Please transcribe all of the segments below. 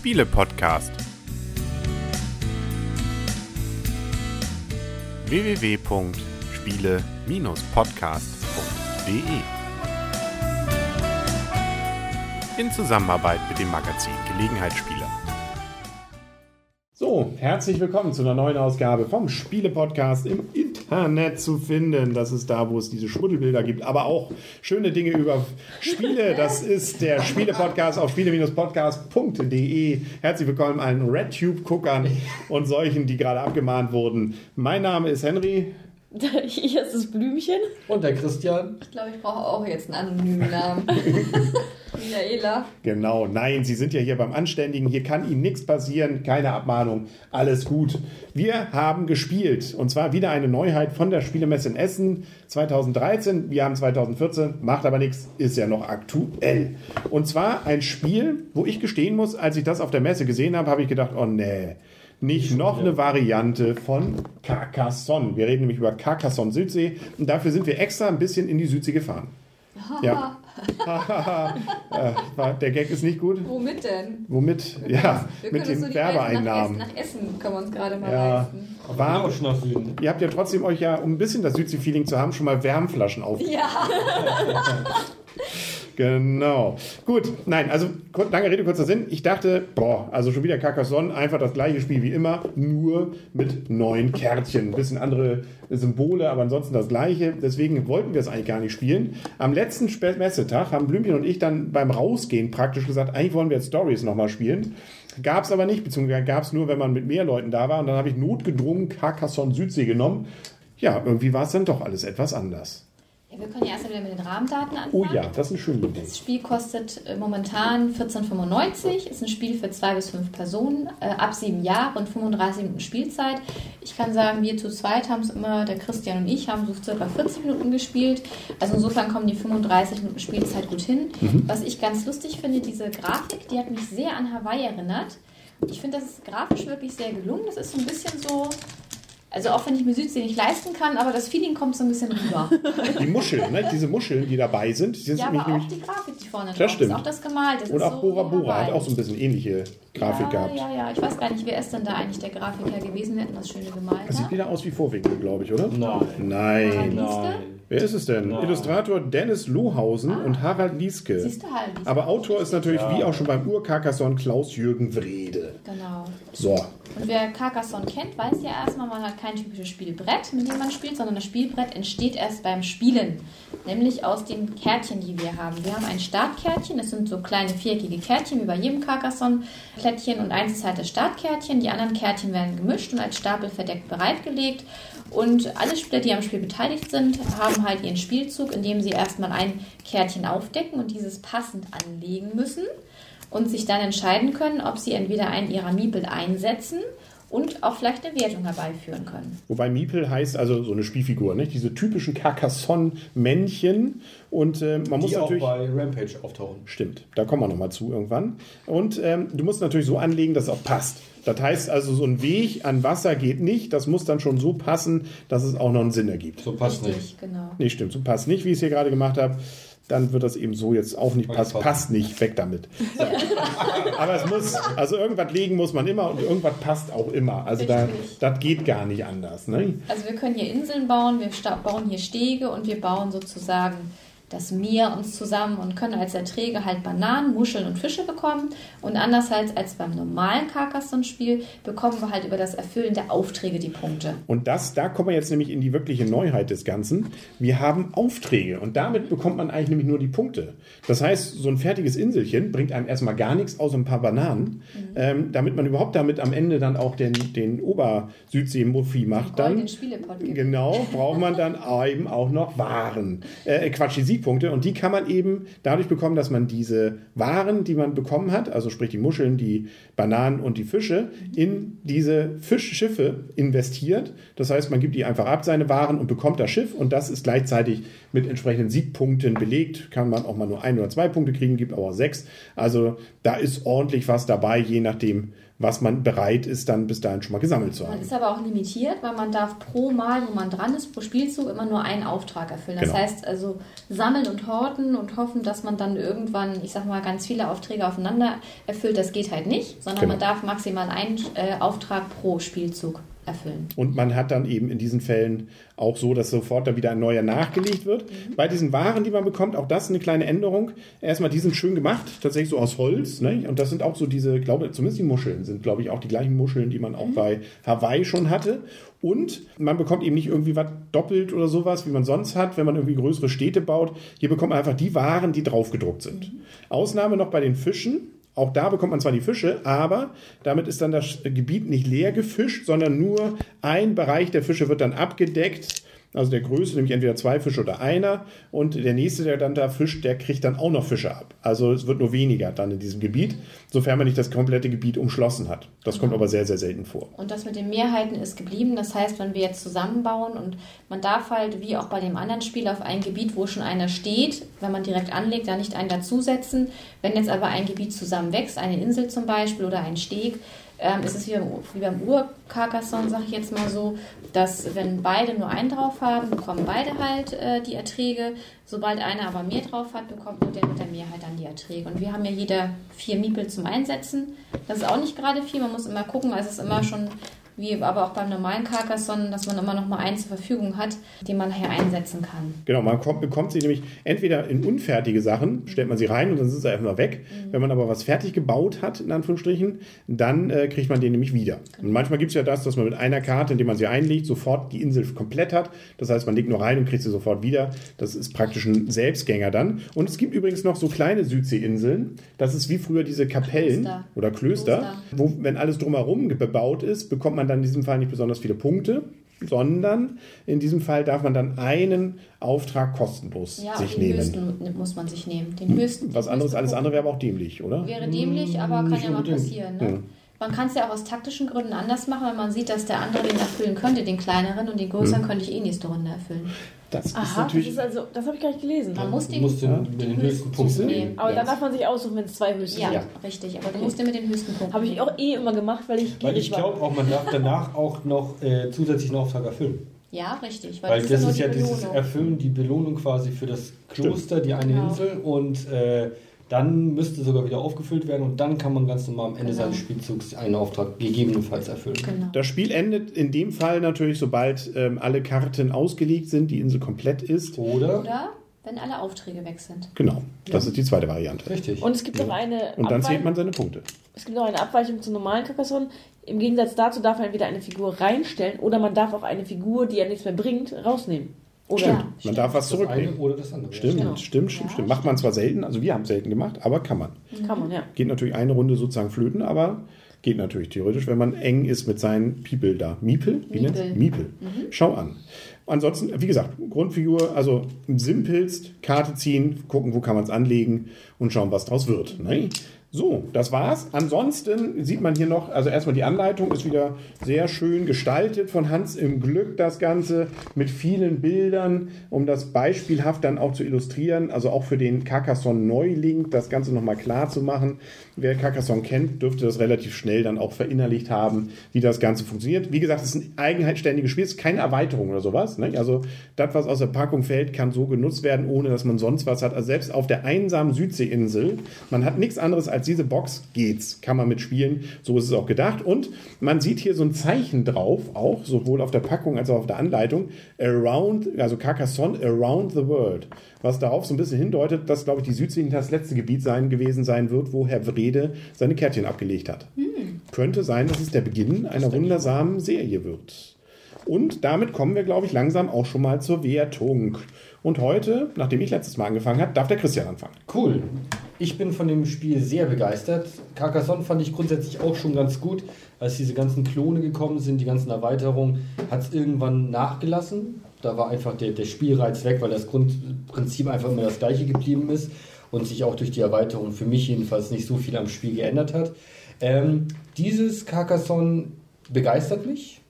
Spiele-Podcast. www.spiele-podcast.de In Zusammenarbeit mit dem Magazin Gelegenheitsspieler. So, herzlich willkommen zu einer neuen Ausgabe vom Spiele-Podcast im Internet zu finden. Das ist da, wo es diese Schmuddelbilder gibt, aber auch schöne Dinge über Spiele. Das ist der Spiele-Podcast auf spiele-podcast.de. Herzlich willkommen allen RedTube-Guckern und solchen, die gerade abgemahnt wurden. Mein Name ist Henry. Hier ist das Blümchen. Und der Christian. Ich glaube, ich brauche auch jetzt einen anonymen Namen. Michaela. Genau, nein, Sie sind ja hier beim Anständigen. Hier kann Ihnen nichts passieren, keine Abmahnung, alles gut. Wir haben gespielt und zwar wieder eine Neuheit von der Spielemesse in Essen 2013. Wir haben 2014, macht aber nichts, ist ja noch aktuell. Und zwar ein Spiel, wo ich gestehen muss, als ich das auf der Messe gesehen habe, habe ich gedacht, oh nee nicht noch eine Variante von Carcassonne. Wir reden nämlich über Carcassonne Südsee und dafür sind wir extra ein bisschen in die Südsee gefahren. Ja. Äh, der Gag ist nicht gut. Womit denn? Womit? Ja, Wir mit können uns den so Werbeeinnahmen. Nach, Essen- nach Essen können wir uns gerade mal Ja. leisten. Warm. Auch schon nach Süden. Ihr habt ja trotzdem euch ja, um ein bisschen das Südsee-Feeling zu haben, schon mal Wärmflaschen auf. Ja, Genau. Gut, nein, also lange Rede, kurzer Sinn. Ich dachte, boah, also schon wieder Carcassonne, einfach das gleiche Spiel wie immer, nur mit neuen Kärtchen. Ein bisschen andere Symbole, aber ansonsten das gleiche. Deswegen wollten wir es eigentlich gar nicht spielen. Am letzten Messetag haben Blümchen und ich dann beim Rausgehen praktisch gesagt, eigentlich wollen wir jetzt Stories nochmal spielen. Gab es aber nicht, beziehungsweise gab es nur, wenn man mit mehr Leuten da war. Und dann habe ich notgedrungen Carcassonne Südsee genommen. Ja, irgendwie war es dann doch alles etwas anders. Ja wir können ja erst wieder mit den Rahmendaten anfangen. Oh ja, das ist eine schöne Idee. Das Spiel kostet äh, momentan 14,95, ist ein Spiel für zwei bis fünf Personen, äh, ab sieben Jahre und 35 Minuten Spielzeit. Ich kann sagen, wir zu zweit haben es immer, der Christian und ich haben so circa 40 Minuten gespielt. Also insofern kommen die 35 Minuten Spielzeit gut hin. Was ich ganz lustig finde, diese Grafik, die hat mich sehr an Hawaii erinnert. Ich finde, das ist grafisch wirklich sehr gelungen. Das ist so ein bisschen so, also auch wenn ich mir Südsee nicht leisten kann, aber das Feeling kommt so ein bisschen rüber. Die Muscheln, ne? diese Muscheln, die dabei sind, die sind Ja, aber auch die Grafik, die vorne Das drauf stimmt. ist, auch das gemalt. Das und ist auch so Bora Bora hat auch so ein bisschen ähnliche Grafik ja, gehabt. Ja, ja, ich weiß gar nicht, wer ist denn da eigentlich der Grafiker gewesen? Wir hätten das schöne gemalt. Das sieht ne? wieder aus wie Vorwinkel, glaube ich, oder? Nein. Nein. Nein. Wer ist es denn? Nein. Illustrator Dennis Lohausen und Harald Lieske. Ah. Siehst du halt. die- Aber Autor ist natürlich Ja. wie auch schon beim Ur-Carcassonne Klaus-Jürgen Wrede. Genau. So, Und wer Carcassonne kennt, weiß ja erstmal, man hat kein typisches Spielbrett, mit dem man spielt, sondern das Spielbrett entsteht erst beim Spielen. Nämlich aus den Kärtchen, die wir haben. Wir haben ein Startkärtchen, das sind so kleine viereckige Kärtchen, wie bei jedem Carcassonne-Plättchen. Und eins ist halt das Startkärtchen, die anderen Kärtchen werden gemischt und als Stapel verdeckt bereitgelegt. Und alle Spieler, die am Spiel beteiligt sind, haben halt ihren Spielzug, indem sie erstmal ein Kärtchen aufdecken und dieses passend anlegen müssen und sich dann entscheiden können, ob sie entweder einen ihrer Miepel einsetzen und auch vielleicht eine Wertung herbeiführen können. wobei Miepel heißt also so eine Spielfigur, nicht? Diese typischen Carcassonne-Männchen. Und äh, man muss Die auch natürlich. bei Rampage auftauchen. Stimmt, da kommen wir nochmal zu irgendwann. Und ähm, du musst natürlich so anlegen, dass es auch passt. Das heißt also, so ein Weg an Wasser geht nicht. Das muss dann schon so passen, dass es auch noch einen Sinn ergibt. So passt Richtig, nicht. genau. Nee, stimmt, so passt nicht, wie ich es hier gerade gemacht habe. Dann wird das eben so jetzt auch nicht passt. Passt. Nicht, weg damit. So. Aber es muss, also irgendwas legen muss man immer und irgendwas passt auch immer. Also da, das geht gar nicht anders. Ne? Also wir können hier Inseln bauen, wir bauen hier Stege und wir bauen sozusagen das Meer uns zusammen und können als Erträge halt Bananen, Muscheln und Fische bekommen. Und anders als, als beim normalen Carcassonne-Spiel bekommen wir halt über das Erfüllen der Aufträge die Punkte. Und das, da kommen wir jetzt nämlich in die wirkliche Neuheit des Ganzen. Wir haben Aufträge und damit bekommt man eigentlich nämlich nur die Punkte. Das heißt, so ein fertiges Inselchen bringt einem erstmal gar nichts außer ein paar Bananen, ähm, damit man überhaupt damit am Ende dann auch den, den Obersüdsee-Muffi macht. Dann, Spielepot gibt. Genau, braucht man dann eben auch noch Waren. Äh, Quatsch, die Siegpunkte. Und die kann man eben dadurch bekommen, dass man diese Waren, die man bekommen hat, also sprich die Muscheln, die Bananen und die Fische, in diese Fischschiffe investiert. Das heißt, man gibt die einfach ab, seine Waren, und bekommt das Schiff. Und das ist gleichzeitig mit entsprechenden Siegpunkten belegt. Kann man auch mal nur ein oder zwei Punkte kriegen, gibt aber auch sechs. Also da ist ordentlich was dabei, je nachdem, was man bereit ist, dann bis dahin schon mal gesammelt zu Man haben. ist aber auch limitiert, weil man darf pro Mal, wo man dran ist, pro Spielzug immer nur einen Auftrag erfüllen. Das Genau. heißt also sammeln und horten und hoffen, dass man dann irgendwann, ich sag mal, ganz viele Aufträge aufeinander erfüllt. Das geht halt nicht, sondern Genau. man darf maximal einen äh, Auftrag pro Spielzug erfüllen. Und man hat dann eben in diesen Fällen auch so, dass sofort dann wieder ein neuer nachgelegt wird. Bei diesen Waren, die man bekommt, auch das eine kleine Änderung. Erstmal, die sind schön gemacht, tatsächlich so aus Holz. Ne? Und das sind auch so diese, glaube zumindest die Muscheln sind, glaube ich, auch die gleichen Muscheln, die man auch bei Hawaii schon hatte. Und man bekommt eben nicht irgendwie was doppelt oder sowas, wie man sonst hat, wenn man irgendwie größere Städte baut. Hier bekommt man einfach die Waren, die draufgedruckt sind. Ausnahme noch bei den Fischen. Auch da bekommt man zwar die Fische, aber damit ist dann das Gebiet nicht leer gefischt, sondern nur ein Bereich der Fische wird dann abgedeckt. Also der größte, nämlich entweder zwei Fische oder einer. Und der nächste, der dann da fischt, der kriegt dann auch noch Fische ab. Also es wird nur weniger dann in diesem Gebiet, sofern man nicht das komplette Gebiet umschlossen hat. Das kommt aber sehr, sehr selten vor. Und das mit den Mehrheiten ist geblieben. Das heißt, wenn wir jetzt zusammenbauen und man darf halt, wie auch bei dem anderen Spiel, auf ein Gebiet, wo schon einer steht, wenn man direkt anlegt, da nicht einen dazusetzen. Wenn jetzt aber ein Gebiet zusammenwächst, eine Insel zum Beispiel oder ein Steg, ähm, ist es wie beim, wie beim Ur-Carcassonne, sage ich jetzt mal so, dass wenn beide nur einen drauf haben, bekommen beide halt äh, die Erträge. Sobald einer aber mehr drauf hat, bekommt nur der mit der Mehrheit dann die Erträge. Und wir haben ja jeder vier Miepel zum Einsetzen. Das ist auch nicht gerade viel, man muss immer gucken, weil es ist immer schon wie aber auch beim normalen Carcassonne, dass man immer noch mal einen zur Verfügung hat, den man hier einsetzen kann. Genau, man kommt, bekommt sie nämlich entweder in unfertige Sachen, stellt man sie rein und dann sind sie einfach weg. Wenn man aber was fertig gebaut hat, in Anführungsstrichen, dann äh, kriegt man den nämlich wieder. Und manchmal gibt es ja das, dass man mit einer Karte, indem man sie einlegt, sofort die Insel komplett hat. Das heißt, man legt nur rein und kriegt sie sofort wieder. Das ist praktisch ein Selbstgänger dann. Und es gibt übrigens noch so kleine Südseeinseln. Das ist wie früher diese Kapellen Klöster. oder Klöster, Kloster. wo, wenn alles drumherum bebaut ist, bekommt man dann in diesem Fall nicht besonders viele Punkte, sondern in diesem Fall darf man dann einen Auftrag kostenlos Ja, sich den nehmen. höchsten muss man sich nehmen. Den höchsten. Was anderes, alles andere wäre aber auch dämlich, oder? Wäre dämlich, aber kann nicht ja mal passieren. Ne? Ja. Man kann es ja auch aus taktischen Gründen anders machen, wenn man sieht, dass der andere den erfüllen könnte, den kleineren, und den größeren könnte ich eh nächste Runde erfüllen. Das ist Aha, das natürlich. ist also, das habe ich gar nicht gelesen. Man muss den, musst den, mit den höchsten Punkten nehmen. Aber Ja. dann darf man sich aussuchen, wenn es zwei höchste Ja, sind. richtig. Aber du musst den mit den höchsten Punkten. Habe ich auch eh immer gemacht, weil ich Weil ich glaube auch, man darf danach auch noch äh, zusätzlichen Auftrag erfüllen. Ja, richtig. Weil das das ja ist nur ja die dieses Belohnung. Erfüllen, die Belohnung quasi für das Kloster, die eine Genau. Insel und äh, dann müsste sogar wieder aufgefüllt werden und dann kann man ganz normal am Ende Genau. seines Spielzugs einen Auftrag gegebenenfalls erfüllen. Genau. Das Spiel endet in dem Fall natürlich, sobald ähm, alle Karten ausgelegt sind, die Insel komplett ist. Oder? Oder wenn alle Aufträge weg sind. Genau, das ist die zweite Variante. Richtig. Und es gibt noch eine Und dann zählt Abweich- man seine Punkte. es gibt noch eine Abweichung zum normalen Carcassonne. Im Gegensatz dazu darf man entweder eine Figur reinstellen oder man darf auch eine Figur, die ja nichts mehr bringt, rausnehmen. Oder Ja. Man darf was zurücknehmen. oder das andere. Stimmt, Genau. stimmt, stimmt, Ja, stimmt. Macht man zwar selten, also wir haben es selten gemacht, aber kann man. kann man, ja. Geht natürlich eine Runde sozusagen flöten, aber geht natürlich theoretisch, wenn man eng ist mit seinen People da. Miepel? Wie nennt's? Miepel. Miepel. Schau an. Ansonsten, wie gesagt, Grundfigur, also simpelst, Karte ziehen, gucken, wo kann man es anlegen und schauen, was draus wird. Ne? So, das war's. Ansonsten sieht man hier noch, also erstmal die Anleitung ist wieder sehr schön gestaltet von Hans im Glück, das Ganze mit vielen Bildern, um das beispielhaft dann auch zu illustrieren, also auch für den Carcassonne Neuling das Ganze nochmal klar zu machen. Wer Carcassonne kennt, dürfte das relativ schnell dann auch verinnerlicht haben, wie das Ganze funktioniert. Wie gesagt, es ist ein eigenständiges Spiel, es ist keine Erweiterung oder sowas. Ne? Also das, was aus der Packung fällt, kann so genutzt werden, ohne dass man sonst was hat. Also selbst auf der einsamen Südseeinsel, man hat nichts anderes als diese Box, geht's, kann man mitspielen. So ist es auch gedacht. Und man sieht hier so ein Zeichen drauf, auch sowohl auf der Packung als auch auf der Anleitung, around, also Carcassonne around the world. Was darauf so ein bisschen hindeutet, dass, glaube ich, die Südsee das letzte Gebiet sein gewesen sein wird, wo Herr Wrede seine Kärtchen abgelegt hat. Könnte sein, dass es der Beginn einer wundersamen Serie wird. Und damit kommen wir, glaube ich, langsam auch schon mal zur Wertung. Und heute, nachdem ich letztes Mal angefangen habe, darf der Christian anfangen. Cool. Ich bin von dem Spiel sehr begeistert. Carcassonne fand ich grundsätzlich auch schon ganz gut. Als diese ganzen Klone gekommen sind, die ganzen Erweiterungen, hat es irgendwann nachgelassen. Da war einfach der, der Spielreiz weg, weil das Grundprinzip einfach immer das gleiche geblieben ist und sich auch durch die Erweiterung für mich jedenfalls nicht so viel am Spiel geändert hat. Ähm, dieses Carcassonne begeistert mich.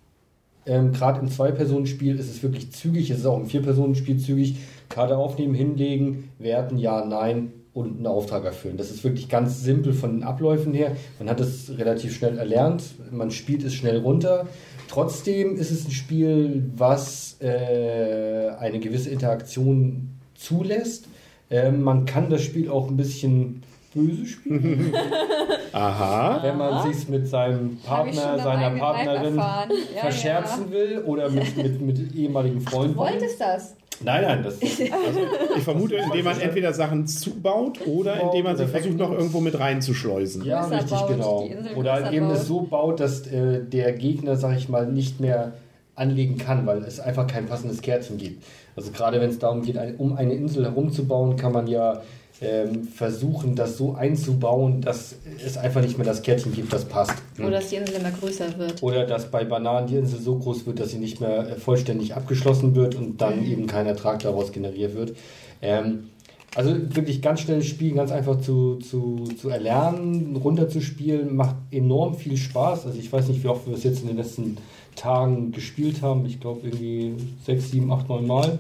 Ähm, Gerade im Zwei-Personen-Spiel ist es wirklich zügig, es ist auch im Vier-Personen-Spiel zügig. Karte aufnehmen, hinlegen, werten, ja, nein, und einen Auftrag erfüllen. Das ist wirklich ganz simpel von den Abläufen her. Man hat es relativ schnell erlernt, man spielt es schnell runter. Trotzdem ist es ein Spiel, was äh, eine gewisse Interaktion zulässt. Ähm, man kann das Spiel auch ein bisschen böse spielen, Aha. wenn man sich mit seinem Partner, seiner Partnerin. Ja, verscherzen will oder mit, mit, mit ehemaligen Du Freunden. wolltest das. Nein, nein, das ist Ich vermute, indem man entweder Sachen zubaut oder Zubaut indem man sie versucht, noch irgendwo mit reinzuschleusen. Ja, größer richtig, baut, genau. Oder größer eben baut. es so baut, dass äh, der Gegner, sag ich mal, nicht mehr anlegen kann, weil es einfach kein passendes Kärtchen gibt. Also gerade wenn es darum geht, ein, um eine Insel herumzubauen, kann man ja ähm, versuchen, das so einzubauen, dass es einfach nicht mehr das Kärtchen gibt, das passt. Oder dass die Insel immer größer wird. Oder dass bei Bananen die Insel so groß wird, dass sie nicht mehr äh, vollständig abgeschlossen wird und dann eben kein Ertrag daraus generiert wird. Ähm, also wirklich ganz schnelles Spiel, ganz einfach zu, zu, zu erlernen, runterzuspielen, macht enorm viel Spaß. Also ich weiß nicht, wie oft wir es jetzt in den letzten Tagen gespielt haben. Ich glaube irgendwie sechs, sieben, acht, neun Mal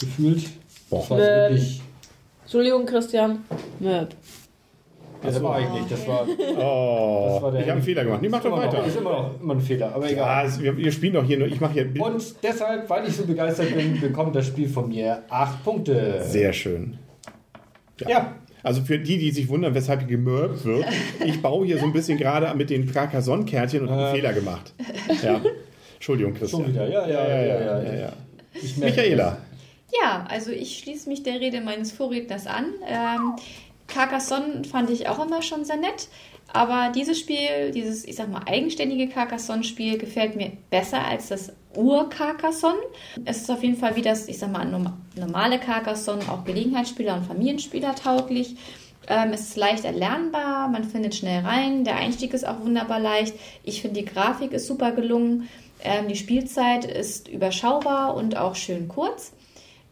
gefühlt. Boah. Das war Ähm, wirklich. Entschuldigung, Christian. Möb. Das war eigentlich nicht. Das war, Oh, das war der ich habe einen Fehler gemacht. Nee, mach ist doch immer noch- weiter. Ist immer noch immer ein Fehler, aber egal. Ja, wir, wir spielen doch hier nur. Ich mache hier. Und deshalb, weil ich so begeistert bin, bekommt das Spiel von mir acht Punkte. Sehr schön. Ja. Also für die, die sich wundern, weshalb hier gemörbt wird, ich baue hier so ein bisschen gerade mit den Carcassonne-Kärtchen und habe einen. Fehler gemacht. Ja. Entschuldigung, Christian. Schon wieder, ja, ja, ja, ja, ja. ja. Ich merke Michaela. Ja, also ich schließe mich der Rede meines Vorredners an. Ähm, Carcassonne fand ich auch immer schon sehr nett. Aber dieses Spiel, dieses, ich sag mal, eigenständige Carcassonne-Spiel gefällt mir besser als das Ur-Carcassonne. Es ist auf jeden Fall wie das, ich sag mal, norm- normale Carcassonne, auch Gelegenheitsspieler und Familienspieler tauglich. Ähm, es ist leicht erlernbar, man findet schnell rein, der Einstieg ist auch wunderbar leicht. Ich finde, die Grafik ist super gelungen. Ähm, die Spielzeit ist überschaubar und auch schön kurz.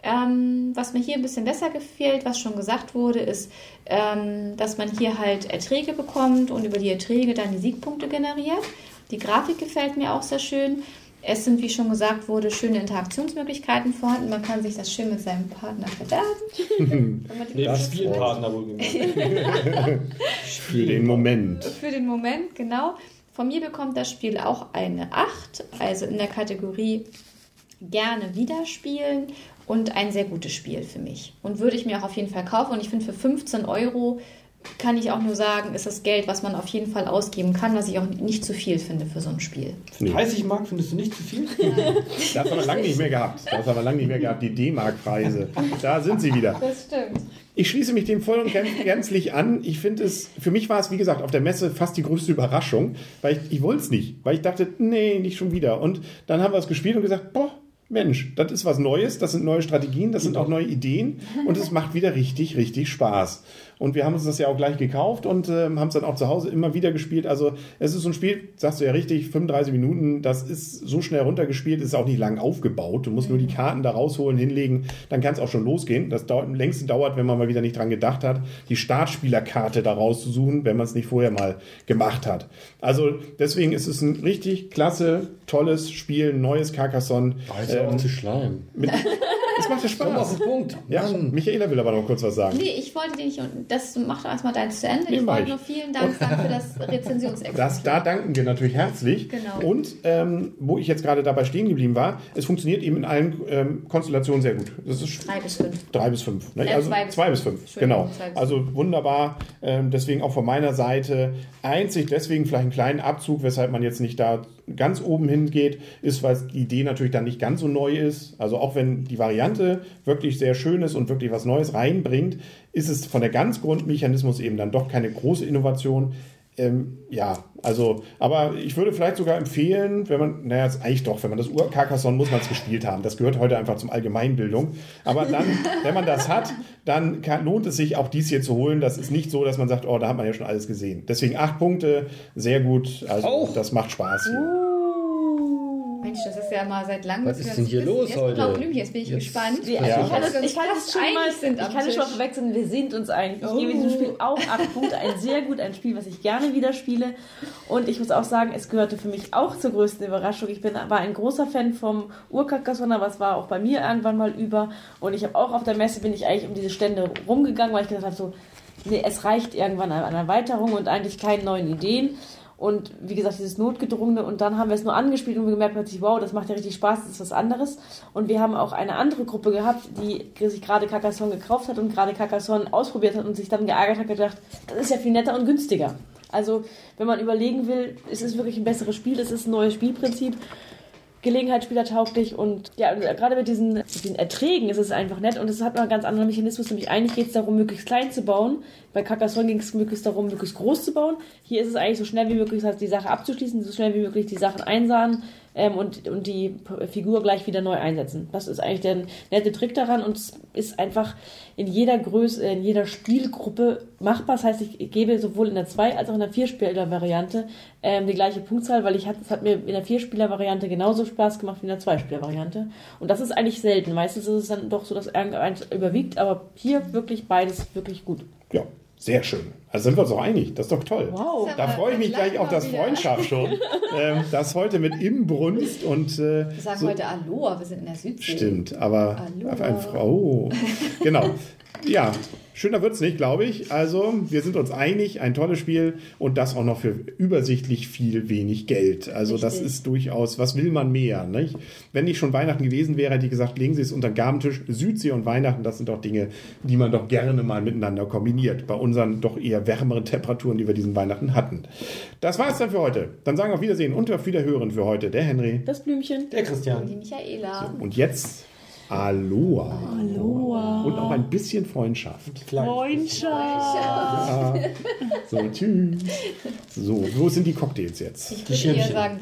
Ähm, was mir hier ein bisschen besser gefällt, was schon gesagt wurde, ist, ähm, dass man hier halt Erträge bekommt und über die Erträge dann die Siegpunkte generiert. Die Grafik gefällt mir auch sehr schön. Es sind, wie schon gesagt wurde, schöne Interaktionsmöglichkeiten vorhanden. Man kann sich das schön mit seinem Partner verderben. Nee, Das Spielpartner wohlgemerkt. Für den Moment. Für den Moment, genau. Von mir bekommt das Spiel auch eine 8, also in der Kategorie gerne wieder spielen und ein sehr gutes Spiel für mich. Und würde ich mir auch auf jeden Fall kaufen. Und ich finde, für 15 Euro kann ich auch nur sagen, ist das Geld, was man auf jeden Fall ausgeben kann, was ich auch nicht zu viel finde für so ein Spiel. Nee. 30 Mark findest du nicht zu viel? Das haben wir lange nicht mehr gehabt. Das haben wir lange nicht mehr gehabt. Die D-Mark-Preise. Da sind sie wieder. Das stimmt. Ich schließe mich dem voll und gän- gänzlich an. Ich finde es, für mich war es, wie gesagt, auf der Messe fast die größte Überraschung, weil ich, ich wollte es nicht. Weil ich dachte, nee, nicht schon wieder. Und dann haben wir es gespielt und gesagt, boah, Mensch, das ist was Neues, das sind neue Strategien, das sind auch neue Ideen und es macht wieder richtig, richtig Spaß. Und wir haben uns das ja auch gleich gekauft und ähm, haben es dann auch zu Hause immer wieder gespielt. Also es ist so ein Spiel, sagst du ja richtig, 35 Minuten, das ist so schnell runtergespielt, ist auch nicht lang aufgebaut. Du musst nur die Karten da rausholen, hinlegen, dann kann es auch schon losgehen. Das dauert, am längsten dauert, wenn man mal wieder nicht dran gedacht hat, die Startspielerkarte da rauszusuchen, wenn man es nicht vorher mal gemacht hat. Also deswegen ist es ein richtig klasse, tolles Spiel, neues Carcassonne. Also auch zu Schleim. Es macht ja Komm auf Spaß. den Punkt. Ja, Mann. Michaela will aber noch kurz was sagen. Nee, ich wollte dir nicht, das macht doch erstmal deins zu Ende. Nee, ich wollte ich. nur vielen Dank sagen für das Rezensionsexemplar. Das, da danken wir natürlich herzlich. Genau. Und ähm, wo ich jetzt gerade dabei stehen geblieben war, es funktioniert eben in allen ähm, Konstellationen sehr gut. Das ist Drei bis fünf. drei bis fünf. Ne? Äh, also zwei bis zwei bis fünf. Genau. zwei bis Also wunderbar. Ähm, deswegen auch von meiner Seite einzig, deswegen vielleicht einen kleinen Abzug, weshalb man jetzt nicht da ganz oben hingeht, ist, weil die Idee natürlich dann nicht ganz so neu ist. Also auch wenn die Variante wirklich sehr schön ist und wirklich was Neues reinbringt, ist es von der ganz Grundmechanismus eben dann doch keine große Innovation. Ähm, ja, also, aber ich würde vielleicht sogar empfehlen, wenn man, naja, jetzt eigentlich doch, wenn man das Ur-Carcassonne muss man es gespielt haben. Das gehört heute einfach zum Allgemeinbildung. Aber dann, wenn man das hat, dann kann, lohnt es sich auch dies hier zu holen. Das ist nicht so, dass man sagt, oh, da hat man ja schon alles gesehen. Deswegen acht Punkte, sehr gut. Also, Auch? das macht Spaß hier. Mensch, das ist ja mal seit langem. Was ist denn hier wissen. los Jetzt heute? Blümchen, jetzt bin ich Jetzt- gespannt. Ja. Ich kann wir ich kann fast schon mal, sind ich kann es schon mal verwechseln, wir sind uns einig. Ich Oh. gebe diesem Spiel auch acht Punkte, ein sehr gut, ein Spiel, was ich gerne wieder spiele. Und ich muss auch sagen, es gehörte für mich auch zur größten Überraschung. Ich bin, war ein großer Fan vom Urkarkasson, aber es war auch bei mir irgendwann mal über. Und ich habe auch auf der Messe, bin ich eigentlich um diese Stände rumgegangen, weil ich gedacht habe, so, nee, es reicht irgendwann an Erweiterung und eigentlich keine neuen Ideen. Und wie gesagt, dieses Notgedrungene. Und dann haben wir es nur angespielt und wir gemerkt plötzlich, wow, das macht ja richtig Spaß, das ist was anderes. Und wir haben auch eine andere Gruppe gehabt, die sich gerade Carcassonne gekauft hat und gerade Carcassonne ausprobiert hat und sich dann geärgert hat, gedacht, das ist ja viel netter und günstiger. Also, wenn man überlegen will, es ist wirklich ein besseres Spiel, es ist ein neues Spielprinzip. Gelegenheitsspieler tauglich und ja, gerade mit diesen, mit den Erträgen ist es einfach nett und es hat noch einen ganz anderen Mechanismus, nämlich eigentlich geht es darum, möglichst klein zu bauen. Bei Carcassonne ging es möglichst darum, möglichst groß zu bauen. Hier ist es eigentlich so schnell wie möglich, die Sache abzuschließen, so schnell wie möglich die Sachen einsahen ähm, und, und die Figur gleich wieder neu einsetzen. Das ist eigentlich der nette Trick daran und es ist einfach in jeder Größe, in jeder Spielgruppe machbar. Das heißt, ich gebe sowohl in der 2- als auch in der 4-Spieler-Variante ähm, die gleiche Punktzahl, weil ich hat, es hat mir in der 4-Spieler-Variante genauso Spaß gemacht wie in der 2-Spieler-Variante. Und das ist eigentlich selten. Meistens ist es dann doch so, dass irgendeins überwiegt, aber hier wirklich beides wirklich gut. Ja, sehr schön. Also sind wir uns auch einig. Das ist doch toll. Wow. Da freue ich mich gleich auf das Freundschaft schon. ähm, das heute mit Imbrunst und äh, Wir sagen so- heute Aloha, wir sind in der Südsee. Stimmt, aber Hallo. auf eine Frau. Oh. Genau. Ja, schöner wird's nicht, glaube ich. Also, wir sind uns einig, ein tolles Spiel und das auch noch für übersichtlich viel wenig Geld. Also, das Richtig. ist durchaus, was will man mehr? Nicht? Wenn nicht schon Weihnachten gewesen wäre, hätte ich gesagt, legen Sie es unter den Gabentisch. Südsee und Weihnachten, das sind doch Dinge, die man doch gerne mal miteinander kombiniert. Bei unseren doch eher wärmeren Temperaturen, die wir diesen Weihnachten hatten. Das war's dann für heute. Dann sagen wir auf Wiedersehen und auf Wiederhören für heute. Der Henry. Das Blümchen. Der Die Christian. Michaela. Und jetzt Aloha. Aloha. Und auch ein bisschen Freundschaft. Freundschaft. So, tschüss. So, wo sind die Cocktails jetzt? Ich Die würde eher sagen,